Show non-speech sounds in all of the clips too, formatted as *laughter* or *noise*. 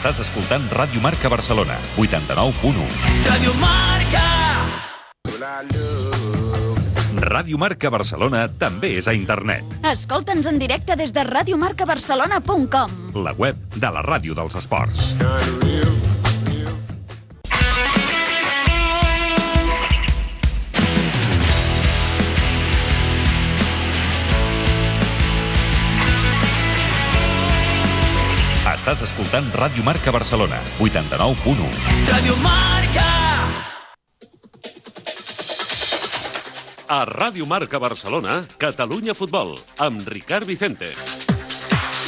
Estàs escoltant Ràdio Marca Barcelona, 89.1. Radio Marca. Ràdio Marca Barcelona també és a internet. Escolta'ns en directe des de radiomarcabarcelona.com. La web de la ràdio dels esports. Estàs escoltant Ràdio Marca Barcelona, 89.1. Radio Marca. A Ràdio Marca Barcelona, Catalunya Futbol, amb Ricard Vicente.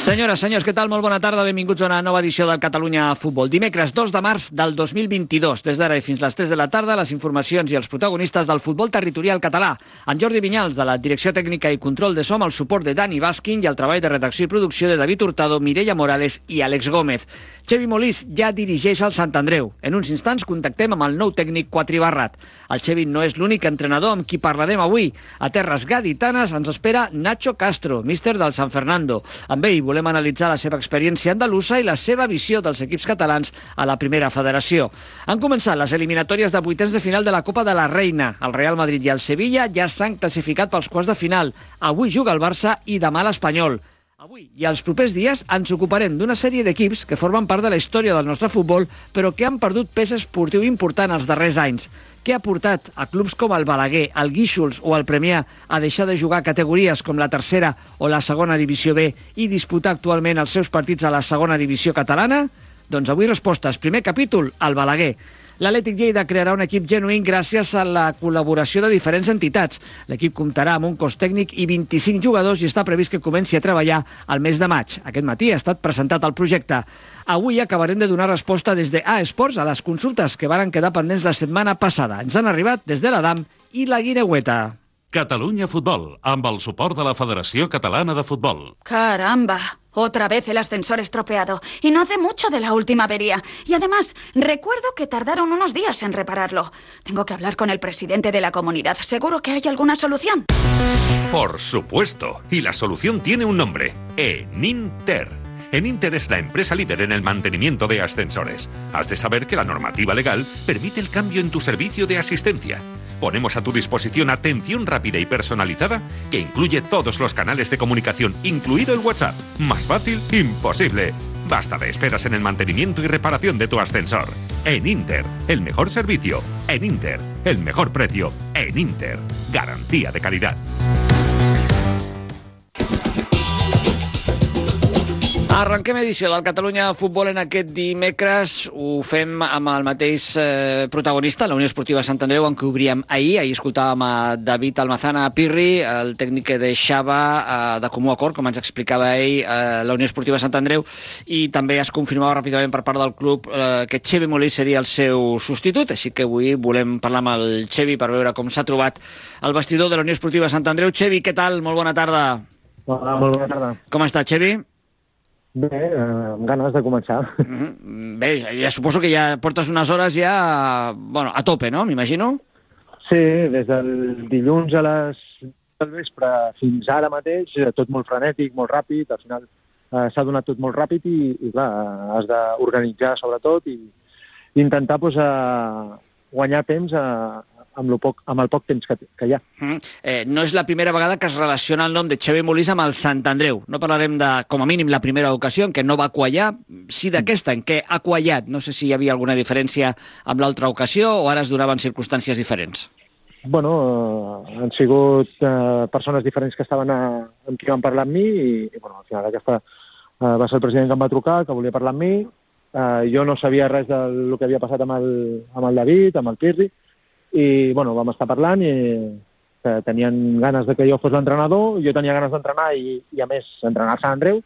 Senyores, senyors, què tal? Molt bona tarda. Benvinguts a una nova edició del Catalunya Futbol. Dimecres 2 de març del 2022. Des d'ara i fins les 3 de la tarda, les informacions i els protagonistes del futbol territorial català. Amb Jordi Vinyals, de la Direcció Tècnica i Control de Som, el suport de Dani Baskin i el treball de redacció i producció de David Hurtado, Mireia Morales i Àlex Gómez. Xevi Molís ja dirigeix el Sant Andreu. En uns instants contactem amb el nou tècnic Quatribarrat. El Xevi no és l'únic entrenador amb qui parlarem avui. A Terres Gaditanes ens espera Nacho Castro, míster del San Fernando. Amb ell volem analitzar la seva experiència andalusa i la seva visió dels equips catalans a la primera federació. Han començat les eliminatòries de vuitens de final de la Copa de la Reina. El Real Madrid i el Sevilla ja s'han classificat pels quarts de final. Avui juga el Barça i demà l'Espanyol. Avui i els propers dies ens ocuparem d'una sèrie d'equips que formen part de la història del nostre futbol, però que han perdut pes esportiu important els darrers anys. Què ha portat a clubs com el Balaguer, el Guíxols o el Premià a deixar de jugar categories com la tercera o la segona divisió B i disputar actualment els seus partits a la segona divisió catalana? Doncs avui respostes. Primer capítol, el Balaguer. L'Atlètic Lleida crearà un equip genuïn gràcies a la col·laboració de diferents entitats. L'equip comptarà amb un cos tècnic i 25 jugadors i està previst que comenci a treballar al mes de maig. Aquest matí ha estat presentat el projecte. Avui acabarem de donar resposta des de A Esports a les consultes que varen quedar pendents la setmana passada. Ens han arribat des de l'Adam i la Guineueta. Catalunya Futbol, amb el suport de la Federació Catalana de Futbol. Caramba, otra vez el ascensor estropeado. Y no hace mucho de la última avería. Y además, recuerdo que tardaron unos días en repararlo. Tengo que hablar con el presidente de la comunidad. ¿Seguro que hay alguna solución? Por supuesto. Y la solución tiene un nombre. Eninter. Eninter es la empresa líder en el mantenimiento de ascensores. Has de saber que la normativa legal permite el cambio en tu servicio de asistencia. Ponemos a tu disposición atención rápida y personalizada que incluye todos los canales de comunicación, incluido el WhatsApp. Más fácil, imposible. Basta de esperas en el mantenimiento y reparación de tu ascensor. En Inter, el mejor servicio. En Inter, el mejor precio. En Inter, garantía de calidad. Arrenquem edició del Catalunya Futbol en aquest dimecres. Ho fem amb el mateix eh, protagonista, la Unió Esportiva Sant Andreu, en què obríem ahir. Ahir escoltàvem a David Almazana Pirri, el tècnic que deixava eh, de comú acord, com ens explicava ell, eh, la Unió Esportiva Sant Andreu, i també es confirmava ràpidament per part del club eh, que Xevi Molí seria el seu substitut, així que avui volem parlar amb el Xevi per veure com s'ha trobat el vestidor de la Unió Esportiva Sant Andreu. Xevi, què tal? Molt bona tarda. Hola, molt bona tarda. Com està, Xevi? Bé, eh, amb ganes de començar. Mm -hmm. Bé, ja, ja suposo que ja portes unes hores ja bueno, a tope, no? M'imagino? Sí, des del dilluns a les del vespre fins ara mateix, eh, tot molt frenètic, molt ràpid, al final eh, s'ha donat tot molt ràpid i, i clar, has d'organitzar sobretot i, intentar pues, eh, guanyar temps eh, amb, lo poc, amb el poc temps que, que hi ha. Mm. Eh, no és la primera vegada que es relaciona el nom de Xavi Molís amb el Sant Andreu. No parlarem de, com a mínim, la primera ocasió en què no va quallar, sí d'aquesta, en què ha quallat. No sé si hi havia alguna diferència amb l'altra ocasió o ara es donaven circumstàncies diferents. Bueno, eh, han sigut eh, persones diferents que estaven a, amb qui van parlar amb mi i, i bueno, al final aquesta eh, va ser el president que em va trucar, que volia parlar amb mi. Eh, jo no sabia res del que havia passat amb el, amb el David, amb el Pirri, i bueno, vam estar parlant i que tenien ganes de que jo fos l'entrenador, jo tenia ganes d'entrenar i, i a més entrenar a Sant Andreu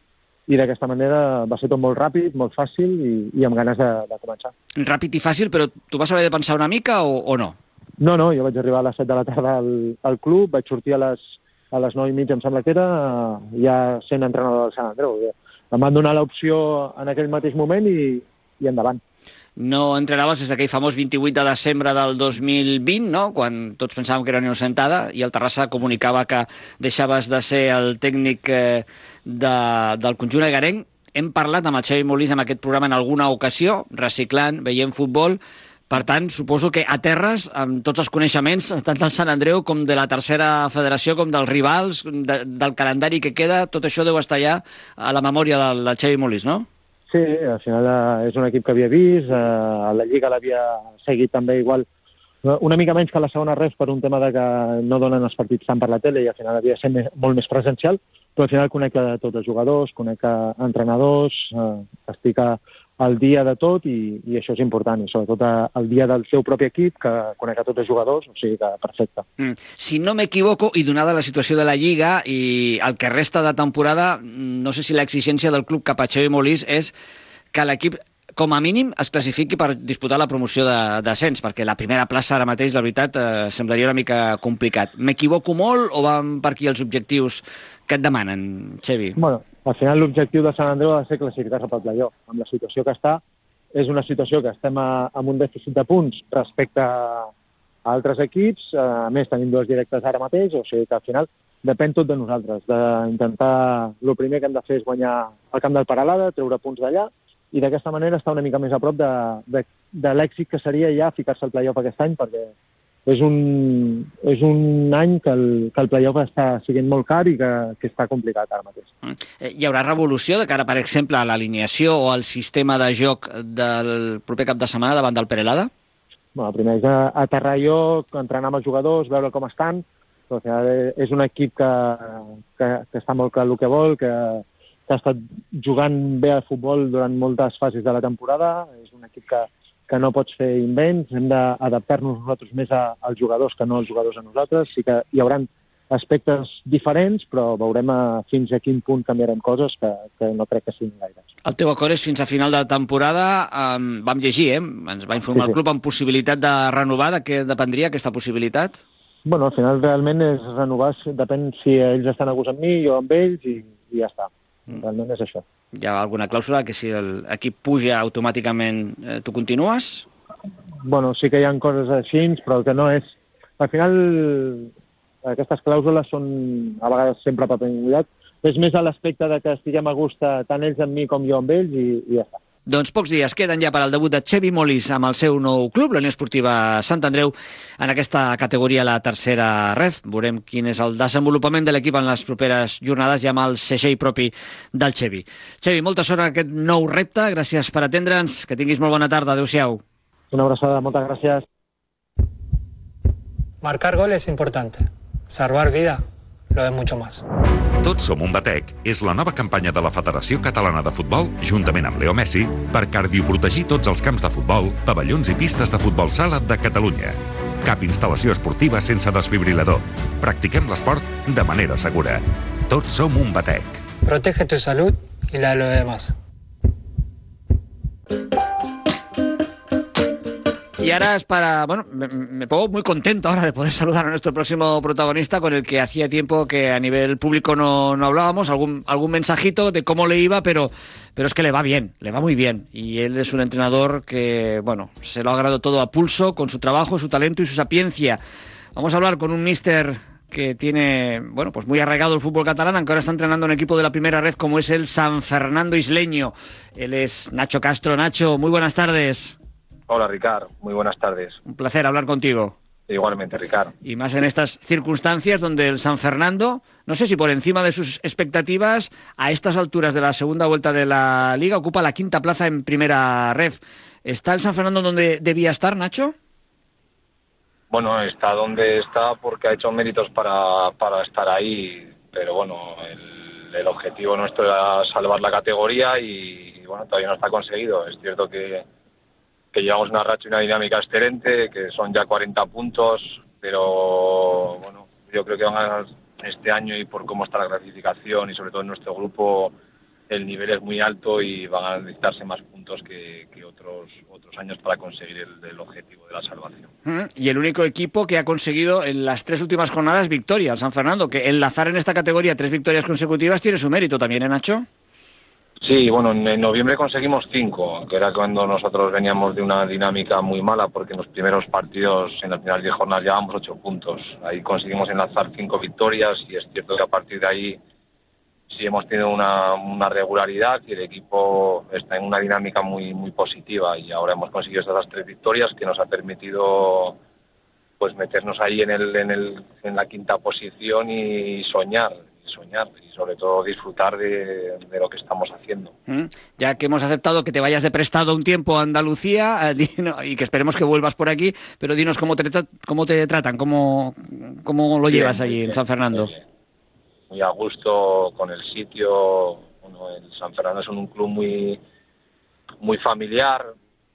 i d'aquesta manera va ser tot molt ràpid, molt fàcil i, i amb ganes de, de començar. Ràpid i fàcil, però tu vas haver de pensar una mica o, o no? No, no, jo vaig arribar a les 7 de la tarda al, al club, vaig sortir a les, a les 9 i mitja, em sembla que era, ja sent entrenador del Sant Andreu. Em van donar l'opció en aquell mateix moment i, i endavant no entrenaves des d'aquell famós 28 de desembre del 2020, no? quan tots pensàvem que era una innocentada, i el Terrassa comunicava que deixaves de ser el tècnic eh, de, del conjunt agarenc. Hem parlat amb el Xavi Molís en aquest programa en alguna ocasió, reciclant, veient futbol, per tant, suposo que a terres, amb tots els coneixements, tant del Sant Andreu com de la tercera federació, com dels rivals, de, del calendari que queda, tot això deu estar ja a la memòria del, del Xavi Molís, no? Sí, al final eh, és un equip que havia vist, eh, a la Lliga l'havia seguit també igual, una mica menys que la segona res per un tema de que no donen els partits tant per la tele i al final havia de ser més, molt més presencial, però al final conec tots els jugadors, conec entrenadors, eh, estic a, al dia de tot i, i això és important, i sobretot el dia del seu propi equip, que conec a tots els jugadors, o sigui que perfecte. Mm. Si no m'equivoco, i donada la situació de la Lliga i el que resta de temporada, no sé si l'exigència del club cap a Xavi Molís és que l'equip com a mínim es classifiqui per disputar la promoció de descens, perquè la primera plaça ara mateix, la veritat, eh, semblaria una mica complicat. M'equivoco molt o van per aquí els objectius que et demanen, Xevi? Bueno, al final l'objectiu de Sant Andreu ha de ser classificar-se pel playoff. Amb la situació que està, és una situació que estem a, amb un dèficit de punts respecte a altres equips, a més tenim dos directes ara mateix, o sigui que al final depèn tot de nosaltres, d'intentar... El primer que hem de fer és guanyar el camp del Paralada, treure punts d'allà, i d'aquesta manera estar una mica més a prop de, de, de l'èxit que seria ja ficar-se al playoff aquest any, perquè és un, és un any que el, que el playoff està siguent molt car i que, que està complicat ara mateix. Mm. Eh, hi haurà revolució de cara, per exemple, a l'alineació o al sistema de joc del proper cap de setmana davant del Perelada? Bueno, primer és aterrar jo, entrenar amb els jugadors, veure com estan, però al final és un equip que, que, que està molt clar el que vol, que, que ha estat jugant bé al futbol durant moltes fases de la temporada, és un equip que, que no pots fer invents, hem d'adaptar-nos nosaltres més a, als jugadors que no als jugadors a nosaltres. Sí que hi haurà aspectes diferents, però veurem a, fins a quin punt canviarem coses que, que no crec que siguin gaire. El teu acord és fins a final de temporada. Um, vam llegir, eh? ens va informar sí, sí. el club amb possibilitat de renovar. De què dependria aquesta possibilitat? Bueno, al final realment és renovar, depèn si ells estan a gust amb mi, jo amb ells, i, i ja està. Mm. Realment és això. Hi ha alguna clàusula que si l'equip puja automàticament eh, tu continues? Bueno, sí que hi ha coses així, però el que no és... Al final, aquestes clàusules són a vegades sempre paper mullat. És més a l'aspecte de que estiguem a gust tant ells amb mi com jo amb ells i, i ja està. Doncs pocs dies queden ja per al debut de Xevi Molis amb el seu nou club, la Unió Esportiva Sant Andreu, en aquesta categoria, la tercera ref. Veurem quin és el desenvolupament de l'equip en les properes jornades ja amb el segell propi del Xevi. Xevi, molta sort en aquest nou repte. Gràcies per atendre'ns. Que tinguis molt bona tarda. Adéu-siau. Una abraçada. Moltes gràcies. Marcar gol es importante. Salvar vida lo es mucho más. Tots som un batec és la nova campanya de la Federació Catalana de Futbol, juntament amb Leo Messi, per cardioprotegir tots els camps de futbol, pavellons i pistes de futbol sala de Catalunya. Cap instal·lació esportiva sense desfibrilador. Practiquem l'esport de manera segura. Tots som un batec. Protege tu salut i la de los demás. Y ahora es para, bueno, me, pongo muy contento ahora de poder saludar a nuestro próximo protagonista con el que hacía tiempo que a nivel público no, no hablábamos, algún, algún mensajito de cómo le iba, pero, pero es que le va bien, le va muy bien. Y él es un entrenador que, bueno, se lo ha agrado todo a pulso con su trabajo, su talento y su sapiencia. Vamos a hablar con un mister que tiene, bueno, pues muy arraigado el fútbol catalán, aunque ahora está entrenando un equipo de la primera red como es el San Fernando Isleño. Él es Nacho Castro. Nacho, muy buenas tardes. Hola, Ricard. Muy buenas tardes. Un placer hablar contigo. Igualmente, Ricard. Y más en estas circunstancias donde el San Fernando, no sé si por encima de sus expectativas, a estas alturas de la segunda vuelta de la liga ocupa la quinta plaza en primera ref. ¿Está el San Fernando donde debía estar, Nacho? Bueno, está donde está porque ha hecho méritos para, para estar ahí, pero bueno, el, el objetivo nuestro era salvar la categoría y, bueno, todavía no está conseguido. Es cierto que, que llevamos una racha y una dinámica excelente, que son ya 40 puntos, pero bueno, yo creo que van a este año y por cómo está la clasificación y sobre todo en nuestro grupo el nivel es muy alto y van a necesitarse más puntos que, otros otros años para conseguir el, el objetivo de la salvación. Mm, Y el único equipo que ha conseguido en las tres últimas jornadas victoria, el San Fernando, que enlazar en esta categoría tres victorias consecutivas tiene su mérito también, ¿eh, Nacho? Sí, bueno, en, noviembre conseguimos cinco, que era cuando nosotros veníamos de una dinámica muy mala, porque en los primeros partidos, en las primeras diez jornadas, llevábamos ocho puntos. Ahí conseguimos enlazar cinco victorias y es cierto que a partir de ahí sí hemos tenido una, regularidad y el equipo está en una dinámica muy muy positiva y ahora hemos conseguido estas tres victorias que nos ha permitido pues meternos ahí en el, en el en la quinta posición y soñar soñar y sobre todo disfrutar de, de lo que estamos haciendo. Mm, Ya que hemos aceptado que te vayas de prestado un tiempo a Andalucía eh, *laughs* y que esperemos que vuelvas por aquí, pero dinos cómo te, cómo te tratan, cómo, cómo lo Bien, llevas allí en San Fernando. muy bien. muy a gusto con el sitio. Bueno, el San Fernando es un club muy, muy familiar,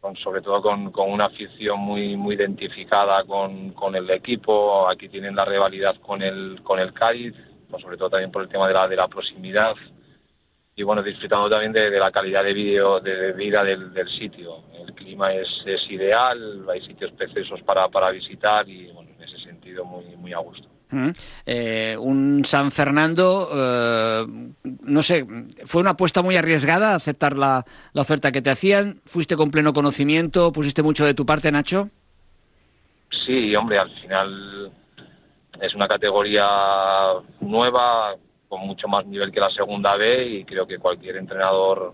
con, sobre todo con, con una afición muy, muy identificada con, con el equipo. Aquí tienen la rivalidad con el, con el Cádiz, sobre todo también por el tema de la, de la proximidad. Y bueno, disfrutando también de, de la calidad de, video, de, de vida del, del sitio. El clima es, es ideal, hay sitios preciosos para, para visitar y bueno, en ese sentido muy, muy a gusto. Mm. Eh, un San Fernando, eh, no sé, fue una apuesta muy arriesgada aceptar la, la oferta que te hacían. ¿Fuiste con pleno conocimiento? ¿Pusiste mucho de tu parte, Nacho? Sí, hombre, al final es una categoría nueva, con mucho más nivel que la segunda B y creo que cualquier entrenador,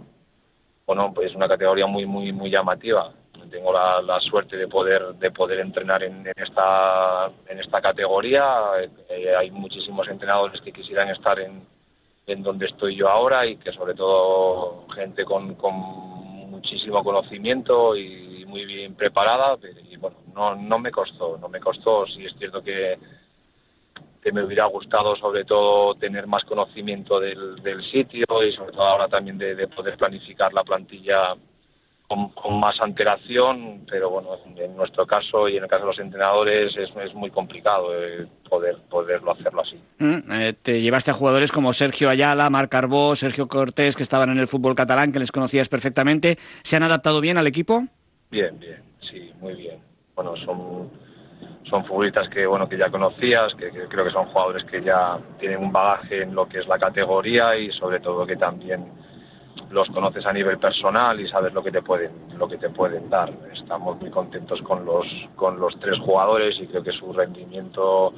bueno, pues es una categoría muy, muy, muy llamativa. Tengo la, la suerte de poder, de poder entrenar en, en esta, en esta categoría. Eh, hay muchísimos entrenadores que quisieran estar en, en donde estoy yo ahora y que sobre todo gente con, con muchísimo conocimiento y muy bien preparada y bueno no no me costó no me costó sí es cierto que que me hubiera gustado sobre todo tener más conocimiento del, del sitio y sobre todo ahora también de, de poder planificar la plantilla con, con más antelación, pero bueno, en nuestro caso y en el caso de los entrenadores es, es muy complicado eh, poder poderlo hacerlo así. Mm, eh, te llevaste a jugadores como Sergio Ayala, Marc Carbó, Sergio Cortés, que estaban en el fútbol catalán, que les conocías perfectamente. ¿Se han adaptado bien al equipo? Bien, bien, sí, muy bien. Bueno, son son futbolistas que bueno que ya conocías, que, que creo que son jugadores que ya tienen un bagaje en lo que es la categoría y sobre todo que también los conoces a nivel personal y sabes lo que te pueden lo que te pueden dar. Estamos muy contentos con los con los tres jugadores y creo que su rendimiento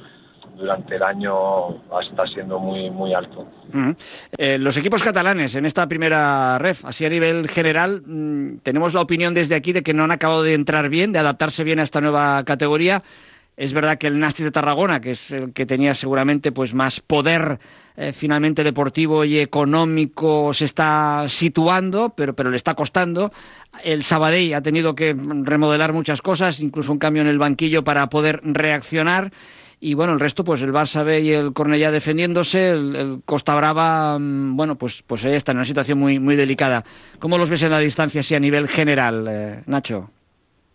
durante el año está siendo muy muy alto. Mm. Eh, los equipos catalanes en esta primera ref, así a nivel general, mm, tenemos la opinión desde aquí de que no han acabado de entrar bien, de adaptarse bien a esta nueva categoría. Es verdad que el Nasti de Tarragona, que es el que tenía seguramente pues más poder eh, finalmente deportivo y económico, se está situando, pero, pero le está costando. El Sabadell ha tenido que remodelar muchas cosas, incluso un cambio en el banquillo para poder reaccionar. Y bueno, el resto, pues el Barça B y el Cornellá defendiéndose, el, Costa Brava, mm, bueno, pues, pues ahí está, en una situación muy, muy delicada. ¿Cómo los ves en la distancia, así a nivel general, eh, Nacho?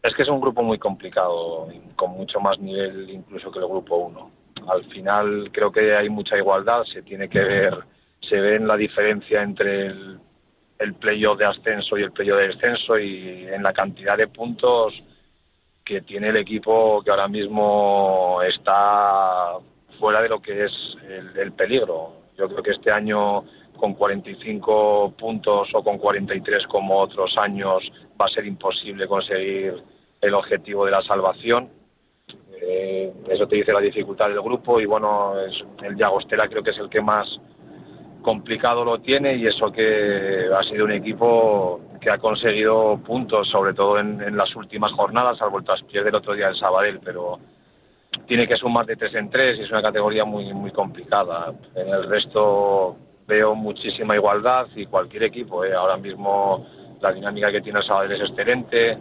Es que es un grupo muy complicado, con mucho más nivel incluso que el grupo 1. Al final creo que hay mucha igualdad, se tiene que ver, se ve en la diferencia entre el, el playoff de ascenso y el playoff de descenso y en la cantidad de puntos que tiene el equipo que ahora mismo está fuera de lo que es el, el peligro. Yo creo que este año con 45 puntos o con 43 como otros años va a ser imposible conseguir el objetivo de la salvación. Eh, eso te dice la dificultad del grupo y bueno, es, el Llagostera creo que es el que más complicado lo tiene y eso que ha sido un equipo que ha conseguido puntos, sobre todo en, en las últimas jornadas, al vuelto a pierde el otro día el Sabadell, pero tiene que sumar de tres en tres y es una categoría muy, muy complicada. En el resto veo muchísima igualdad y cualquier equipo, ¿eh? ahora mismo la dinámica que tiene el Sabadell es excelente,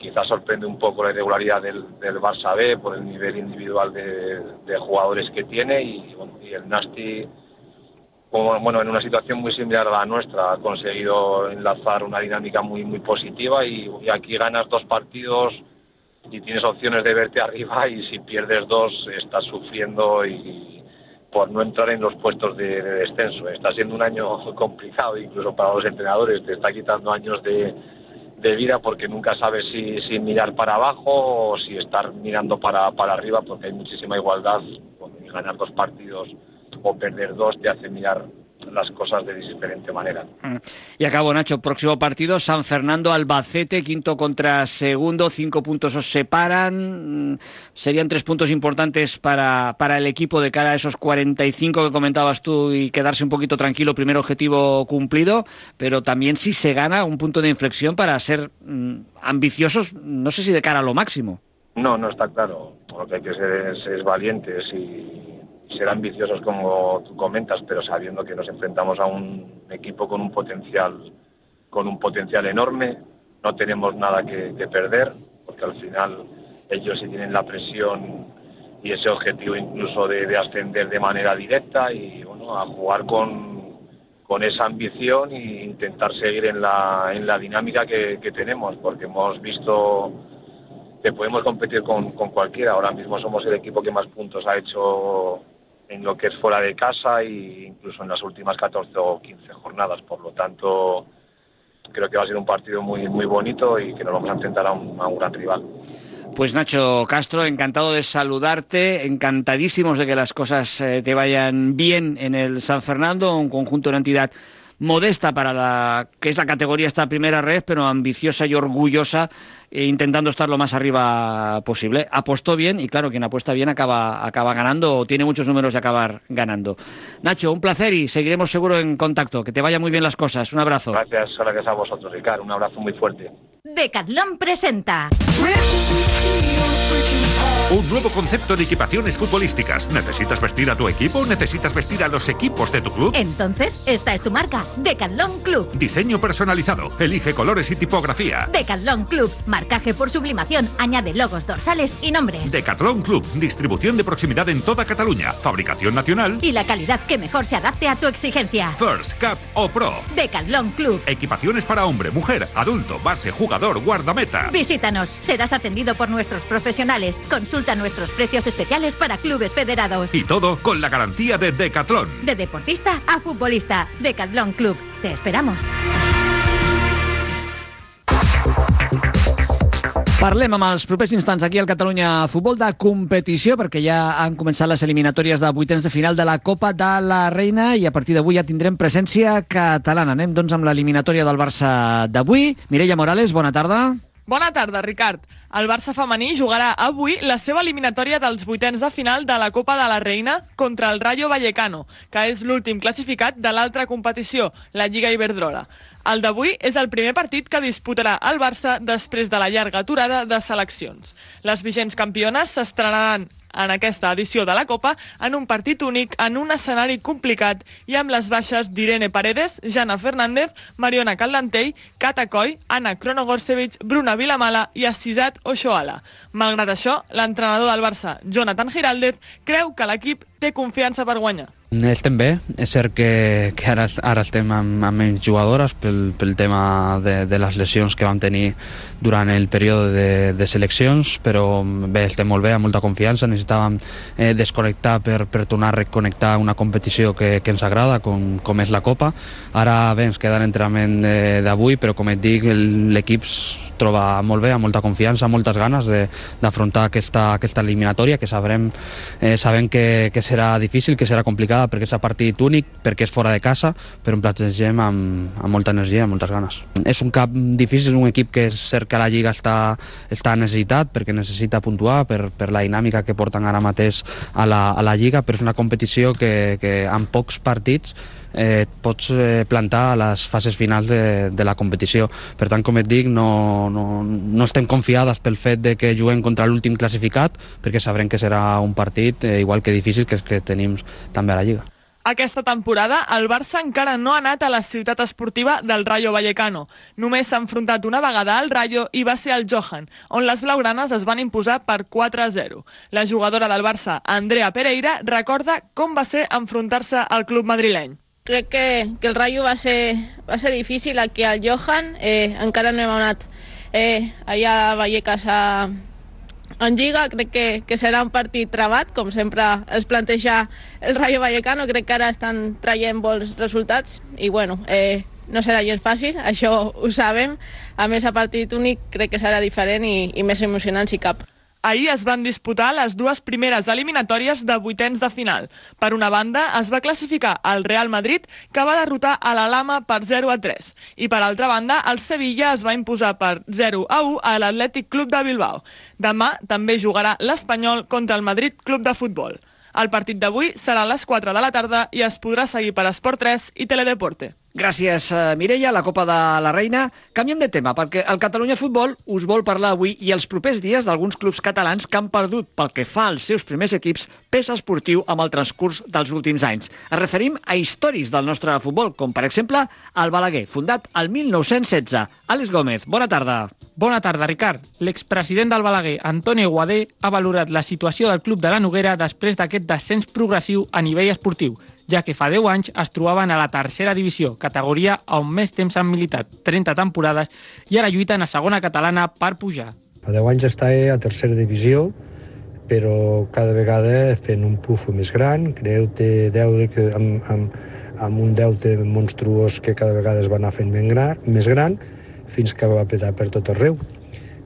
quizás sorprende un poco la irregularidad del, Barça B por el nivel individual de, jugadores que tiene y, el Nasti bueno, en una situación muy similar a la nuestra, ha conseguido enlazar una dinámica muy, muy positiva y, aquí ganas dos partidos y tienes opciones de verte arriba y si pierdes dos estás sufriendo y por no entrar en los puestos de descenso. Está siendo un año complicado incluso para los entrenadores, te está quitando años de, de vida porque nunca sabes si, mirar para abajo o si estar mirando para, para arriba porque hay muchísima igualdad. Ganar dos partidos o perder dos te hace mirar las cosas de diferente manera. Mm. Y acabo, Nacho, próximo partido, San Fernando Albacete, quinto contra segundo, cinco puntos os separan, mm, serían tres puntos importantes para, para el equipo de cara a esos 45 que comentabas tú y quedarse un poquito tranquilo, primer objetivo cumplido, pero también si se gana un punto de inflexión para ser mm, ambiciosos, no sé si de cara a lo máximo. No, no está claro. Lo que hay que ser es, es valientes y ser ambiciosos como tú comentas, pero sabiendo que nos enfrentamos a un equipo con un potencial, con un potencial enorme. No tenemos nada que, perder, porque al final ellos sí tienen la presión y ese objetivo incluso de, de ascender de manera directa y bueno, a jugar con, con esa ambición e intentar seguir en la, en la dinámica que, que tenemos, porque hemos visto que podemos competir con, con cualquiera. Ahora mismo somos el equipo que más puntos ha hecho en lo que es fuera de casa e incluso en las últimas 14 o 15 jornadas. Por lo tanto, creo que va a ser un partido muy, muy bonito y que nos vamos a enfrentar a un, a un gran rival. Pues Nacho Castro, encantado de saludarte, encantadísimos de que las cosas eh, te vayan bien en el San Fernando, un conjunto, una entidad modesta para la que es la categoría esta primera red, pero ambiciosa y orgullosa, e intentando estar lo más arriba posible. Apostó bien y claro, quien apuesta bien acaba, acaba ganando o tiene muchos números de acabar ganando. Nacho, un placer y seguiremos seguro en contacto. Que te vaya muy bien las cosas. Un abrazo. Gracias, gracias a vosotros, Ricardo. Un abrazo muy fuerte. Decathlon presenta. Un nuevo concepto de equipaciones futbolísticas. ¿Necesitas vestir a tu equipo? ¿Necesitas vestir a los equipos de tu club? Entonces, esta es tu marca, Decathlon Club. Diseño personalizado. Elige colores y tipografía. Decathlon Club, marcaje por sublimación, añade logos dorsales y nombres. Decathlon Club. Distribución de proximidad en toda Cataluña. Fabricación nacional. Y la calidad que mejor se adapte a tu exigencia. First, Cup o Pro. Decathlon Club. Equipaciones para hombre, mujer, adulto, base, jugador, guardameta. Visítanos, serás atendido por nuestros profesionales. Consulta nuestros precios especiales para clubes federados. Y todo con la garantía de Decathlon. De deportista a futbolista, Decathlon Club. Te esperamos. Parlem amb els propers instants aquí al Catalunya Futbol de competició perquè ja han començat les eliminatòries de vuitens de final de la Copa de la Reina i a partir d'avui ja tindrem presència catalana. Anem doncs amb l'eliminatòria del Barça d'avui. Mireia Morales, bona tarda. Bona tarda, Ricard. El Barça femení jugarà avui la seva eliminatòria dels vuitens de final de la Copa de la Reina contra el Rayo Vallecano, que és l'últim classificat de l'altra competició, la Lliga Iberdrola. El d'avui és el primer partit que disputarà el Barça després de la llarga aturada de seleccions. Les vigents campiones s'estrenaran en aquesta edició de la Copa en un partit únic, en un escenari complicat i amb les baixes d'Irene Paredes, Jana Fernández, Mariona Caldantell, Kata Coy, Anna Kronogorcevic, Bruna Vilamala i Assisat Oshoala. Malgrat això, l'entrenador del Barça, Jonathan Giraldez, creu que l'equip té confiança per guanyar. Estem bé, és cert que, que ara, ara estem amb, amb menys jugadores pel, pel tema de, de les lesions que vam tenir durant el període de, de seleccions, però bé, estem molt bé, amb molta confiança, necessitàvem eh, desconnectar per, per tornar a reconnectar una competició que, que ens agrada, com, com és la Copa. Ara bé, ens queda l'entrenament d'avui, però com et dic, l'equip troba molt bé, amb molta confiança, amb moltes ganes d'afrontar aquesta, aquesta eliminatòria, que sabrem, eh, sabem que, que serà difícil, que serà complicada, perquè és a partit únic, perquè és fora de casa, però en plantegem amb, amb molta energia, amb moltes ganes. És un cap difícil, un equip que és cert que la Lliga està, està necessitat, perquè necessita puntuar per, per la dinàmica que porten ara mateix a la, a la Lliga, però és una competició que, que amb pocs partits eh, et pots eh, plantar a les fases finals de, de la competició. Per tant, com et dic, no, no, no estem confiades pel fet de que juguem contra l'últim classificat, perquè sabrem que serà un partit eh, igual que difícil que, que tenim també a la Lliga. Aquesta temporada, el Barça encara no ha anat a la ciutat esportiva del Rayo Vallecano. Només s'ha enfrontat una vegada al Rayo i va ser al Johan, on les blaugranes es van imposar per 4-0. La jugadora del Barça, Andrea Pereira, recorda com va ser enfrontar-se al club madrileny. Crec que, que el Rayo va ser, va ser difícil aquí al Johan, eh, encara no hem anat eh, allà a Vallecas a, en Lliga. Crec que, que serà un partit trebat, com sempre es planteja el Rayo Vallecano, crec que ara estan traient bons resultats i bueno, eh, no serà gens fàcil, això ho sabem, a més a partit únic crec que serà diferent i, i més emocionant si cap. Ahir es van disputar les dues primeres eliminatòries de vuitens de final. Per una banda, es va classificar el Real Madrid, que va derrotar a la Lama per 0 a 3. I per altra banda, el Sevilla es va imposar per 0 a 1 a l'Atlètic Club de Bilbao. Demà també jugarà l'Espanyol contra el Madrid Club de Futbol. El partit d'avui serà a les 4 de la tarda i es podrà seguir per Esport 3 i Teledeporte. Gràcies, eh, Mireia. La Copa de la Reina. Canviem de tema, perquè el Catalunya Futbol us vol parlar avui i els propers dies d'alguns clubs catalans que han perdut, pel que fa als seus primers equips, pes esportiu amb el transcurs dels últims anys. Es referim a històrics del nostre futbol, com per exemple el Balaguer, fundat el 1916. Àlex Gómez, bona tarda. Bona tarda, Ricard. L'expresident del Balaguer, Antoni Guadé, ha valorat la situació del club de la Noguera després d'aquest descens progressiu a nivell esportiu ja que fa 10 anys es trobaven a la tercera divisió, categoria on més temps han militat, 30 temporades, i ara lluiten a segona catalana per pujar. Fa 10 anys està a tercera divisió, però cada vegada fent un pufo més gran, creu-te deute amb, amb, amb un deute monstruós que cada vegada es va anar fent ben gran, més gran, fins que va petar per tot arreu.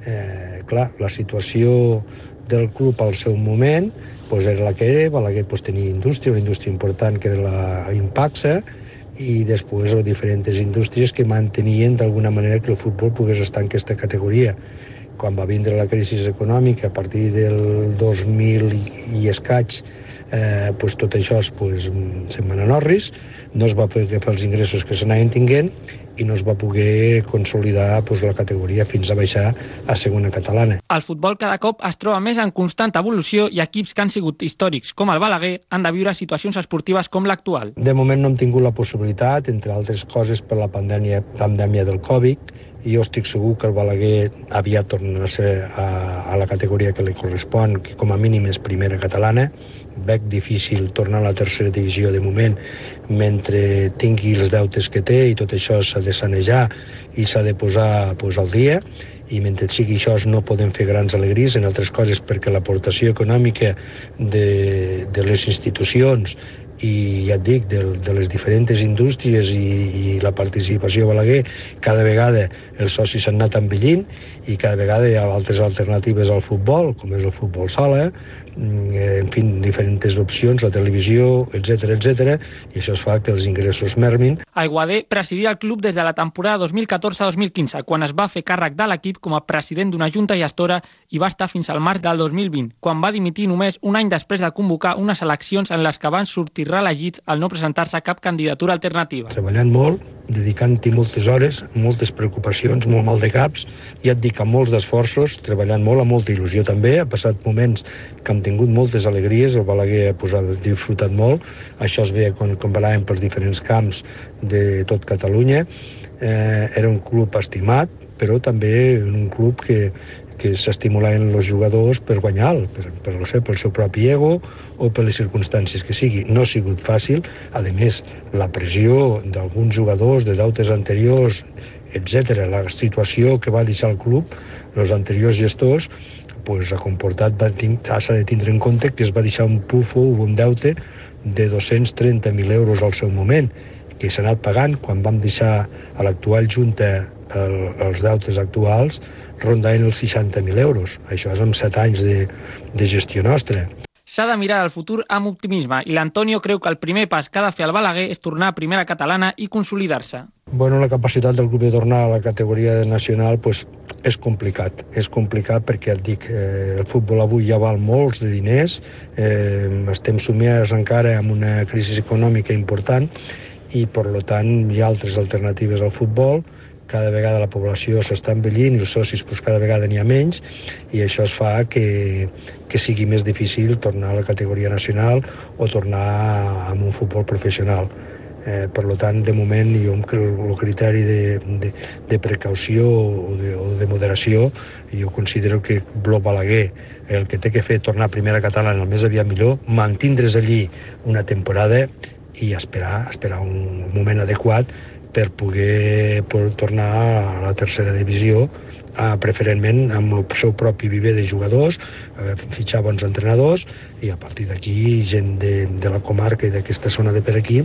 Eh, clar, la situació del club al seu moment pues era la que era, Balaguer pues, tenia indústria, una indústria important que era la Impaxa, i després les diferents indústries que mantenien d'alguna manera que el futbol pogués estar en aquesta categoria. Quan va vindre la crisi econòmica a partir del 2000 i escaig, eh, pues tot això pues, se'n van a Norris, no es va poder fer els ingressos que s'anaven tinguent i no es va poder consolidar pues, la categoria fins a baixar a segona catalana. El futbol cada cop es troba més en constant evolució i equips que han sigut històrics com el Balaguer han de viure situacions esportives com l'actual. De moment no hem tingut la possibilitat, entre altres coses per la pandèmia, pandèmia del Covid, i jo estic segur que el Balaguer aviat tornarà a ser a, a la categoria que li correspon, que com a mínim és primera catalana. Veig difícil tornar a la tercera divisió de moment mentre tingui els deutes que té i tot això s'ha de sanejar i s'ha de posar pues, al dia i mentre sigui això no podem fer grans alegries en altres coses perquè l'aportació econòmica de, de les institucions i ja et dic, de, de les diferents indústries i, i la participació a Balaguer, cada vegada els socis s'han anat envellint i cada vegada hi ha altres alternatives al futbol, com és el futbol sala, en fi, diferents opcions, la televisió, etc etc i això es fa que els ingressos mermin. Aiguadé presidia el club des de la temporada 2014-2015, quan es va fer càrrec de l'equip com a president d'una junta gestora i va estar fins al març del 2020, quan va dimitir només un any després de convocar unes eleccions en les que van sortir reelegits al no presentar-se cap candidatura alternativa. Treballant molt, dedicant-hi moltes hores, moltes preocupacions, molt mal de caps, i et dic, amb molts d'esforços, treballant molt, amb molta il·lusió també, ha passat moments que hem tingut moltes alegries, el Balaguer ha posat, disfrutat molt, això es veia quan comparàvem pels diferents camps de tot Catalunya, eh, era un club estimat, però també un club que, que s'estimulaven els jugadors per guanyar per, per, no sé, pel seu propi ego o per les circumstàncies que sigui. No ha sigut fàcil. A més, la pressió d'alguns jugadors, de deutes anteriors, etc. la situació que va deixar el club, els anteriors gestors, pues, ha comportat, s'ha de tindre en compte que es va deixar un pufo, un deute de 230.000 euros al seu moment, que s'ha anat pagant quan vam deixar a l'actual Junta el, els deutes actuals rondaven els 60.000 euros. Això és amb 7 anys de, de gestió nostra. S'ha de mirar al futur amb optimisme i l'Antonio creu que el primer pas que ha de fer el Balaguer és tornar a primera catalana i consolidar-se. Bueno, la capacitat del club de tornar a la categoria nacional pues, és complicat. És complicat perquè et dic, eh, el futbol avui ja val molts de diners, eh, estem somiats encara amb una crisi econòmica important i per tant hi ha altres alternatives al futbol cada vegada la població s'està envellint i els socis pues, cada vegada n'hi ha menys i això es fa que, que sigui més difícil tornar a la categoria nacional o tornar a un futbol professional. Eh, per tant, de moment, jo amb el, criteri de, de, de precaució o de, o de moderació, jo considero que Blo Balaguer el que té que fer tornar a primera catalana el més aviat millor, mantindre's allí una temporada i esperar, esperar un moment adequat per poder, poder tornar a la tercera divisió eh, preferentment amb el seu propi viver de jugadors, eh, fitxar bons entrenadors i a partir d'aquí gent de, de la comarca i d'aquesta zona de per aquí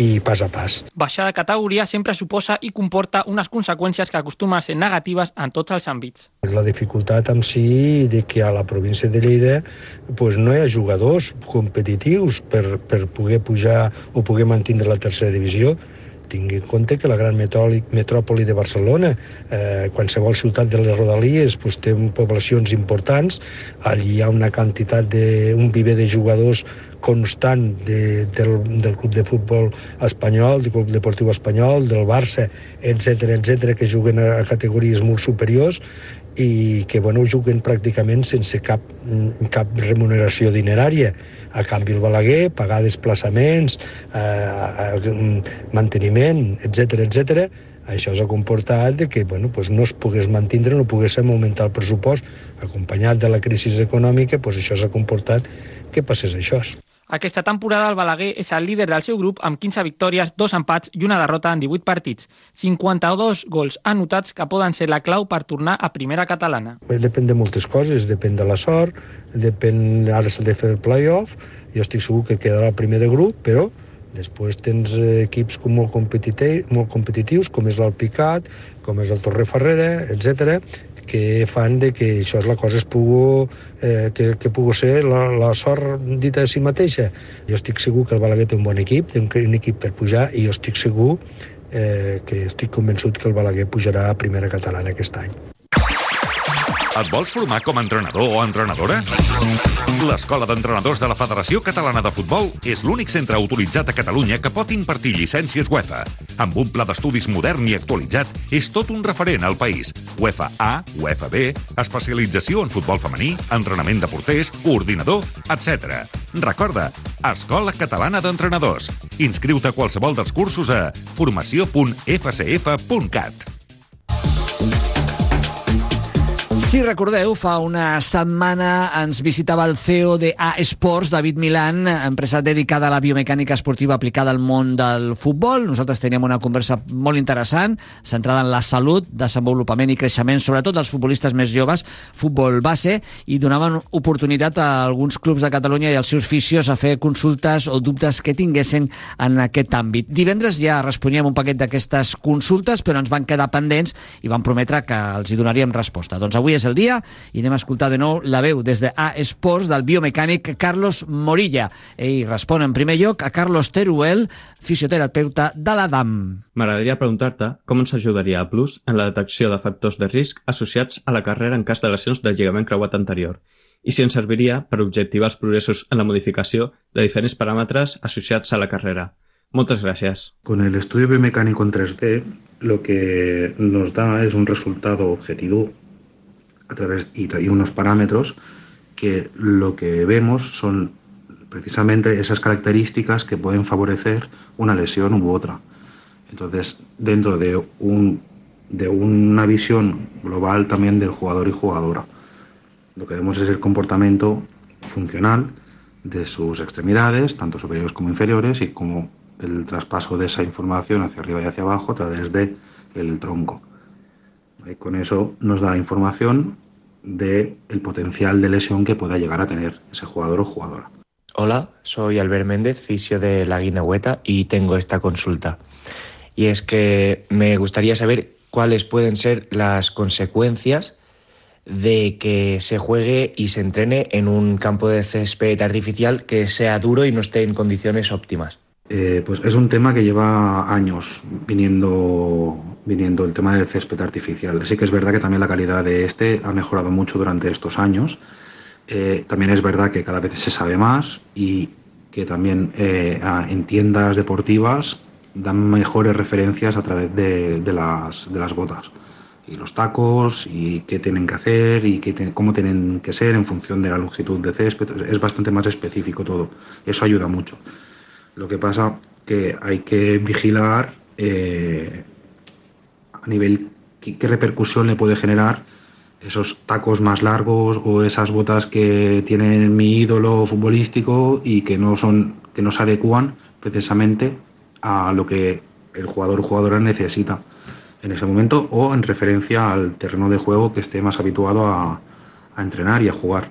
i pas a pas. Baixar de categoria sempre suposa i comporta unes conseqüències que acostumen a ser negatives en tots els àmbits. La dificultat en si de que a la província de Lleida pues, no hi ha jugadors competitius per, per poder pujar o poder mantenir la tercera divisió tingui en compte que la gran metròpoli de Barcelona, eh, qualsevol ciutat de les Rodalies pues, té poblacions importants, allí hi ha una quantitat de, un viver de jugadors constant de, del, del club de futbol espanyol, del club deportiu espanyol, del Barça, etc etc que juguen a, a categories molt superiors i que bueno, juguen pràcticament sense cap, cap remuneració dinerària a el Balaguer, pagar desplaçaments, eh, manteniment, etc etc. Això s'ha comportat que bueno, pues no es pogués mantindre, no poguéssim augmentar el pressupost. Acompanyat de la crisi econòmica, pues això s'ha comportat que passés això. Aquesta temporada el Balaguer és el líder del seu grup amb 15 victòries, dos empats i una derrota en 18 partits. 52 gols anotats que poden ser la clau per tornar a primera catalana. Depèn de moltes coses, depèn de la sort, depèn, ara s'ha de fer el play-off, jo estic segur que quedarà el primer de grup, però Després tens equips com molt, molt competitius, com és l'Alpicat, com és el Torre Ferrera, etc que fan de que això és la cosa es pugui, eh, que, que pugui ser la, la sort dita de si mateixa. Jo estic segur que el Balaguer té un bon equip, té un, un equip per pujar, i jo estic segur eh, que estic convençut que el Balaguer pujarà a primera catalana aquest any. Et vols formar com a entrenador o entrenadora? L'Escola d'Entrenadors de la Federació Catalana de Futbol és l'únic centre autoritzat a Catalunya que pot impartir llicències UEFA. Amb un pla d'estudis modern i actualitzat, és tot un referent al país. UEFA A, UEFA B, especialització en futbol femení, entrenament de porters, coordinador, etc. Recorda, Escola Catalana d'Entrenadors. Inscriu-te a qualsevol dels cursos a formació.fcf.cat. Si recordeu, fa una setmana ens visitava el CEO de A Sports, David Milan, empresa dedicada a la biomecànica esportiva aplicada al món del futbol. Nosaltres teníem una conversa molt interessant, centrada en la salut, desenvolupament i creixement, sobretot dels futbolistes més joves, futbol base, i donaven oportunitat a alguns clubs de Catalunya i als seus fisios a fer consultes o dubtes que tinguessin en aquest àmbit. Divendres ja responíem un paquet d'aquestes consultes, però ens van quedar pendents i van prometre que els hi donaríem resposta. Doncs avui és el dia i anem a escoltar de nou la veu des de A Sports del biomecànic Carlos Morilla. Ell respon en primer lloc a Carlos Teruel, fisioterapeuta de l'ADAM. M'agradaria preguntar-te com ens ajudaria a Plus en la detecció de factors de risc associats a la carrera en cas de lesions del lligament creuat anterior i si ens serviria per objectivar els progressos en la modificació de diferents paràmetres associats a la carrera. Muchas gracias. Con el estudio biomecánico en 3D, lo que nos da es un resultado objetivo a través y, unos parámetros que lo que vemos son precisamente esas características que pueden favorecer una lesión u otra. Entonces, dentro de, un, de una visión global también del jugador y jugadora, lo que vemos es el comportamiento funcional de sus extremidades, tanto superiores como inferiores, y como el traspaso de esa información hacia arriba y hacia abajo a través del el tronco. Con eso nos da información del el potencial de lesión que pueda llegar a tener ese jugador o jugadora. Hola, soy Albert Méndez, fisio de la Guinehueta y tengo esta consulta. Y es que me gustaría saber cuáles pueden ser las consecuencias de que se juegue y se entrene en un campo de césped artificial que sea duro y no esté en condiciones óptimas. Eh, pues es un tema que lleva años viniendo, viniendo el tema del césped artificial. Sí que es verdad que también la calidad de este ha mejorado mucho durante estos años. Eh, también es verdad que cada vez se sabe más y que también eh, en tiendas deportivas dan mejores referencias a través de, de las, de las botas y los tacos y qué tienen que hacer y qué cómo tienen que ser en función de la longitud de césped. Es bastante más específico todo. Eso ayuda mucho. Lo que pasa que hay que vigilar eh, a nivel qué, repercusión le puede generar esos tacos más largos o esas botas que tienen mi ídolo futbolístico y que no son que no se adecúan precisamente a lo que el jugador o jugadora necesita en ese momento o en referencia al terreno de juego que esté más habituado a entrenar y a jugar.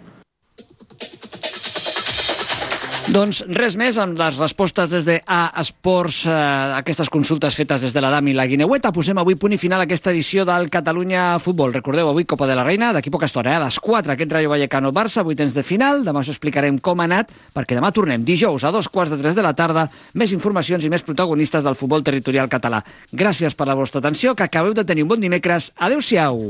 Doncs res més amb les respostes des de A Esports, eh, aquestes consultes fetes des de la DAM i la Guineueta. Posem avui punt i final a aquesta edició del Catalunya Futbol. Recordeu, avui Copa de la Reina, d'aquí poca estona, eh? a les 4, aquest Rayo Vallecano-Barça, vuitens de final. Demà us explicarem com ha anat, perquè demà tornem dijous a dos quarts de tres de la tarda. Més informacions i més protagonistes del futbol territorial català. Gràcies per la vostra atenció, que acabeu de tenir un bon dimecres. Adéu-siau.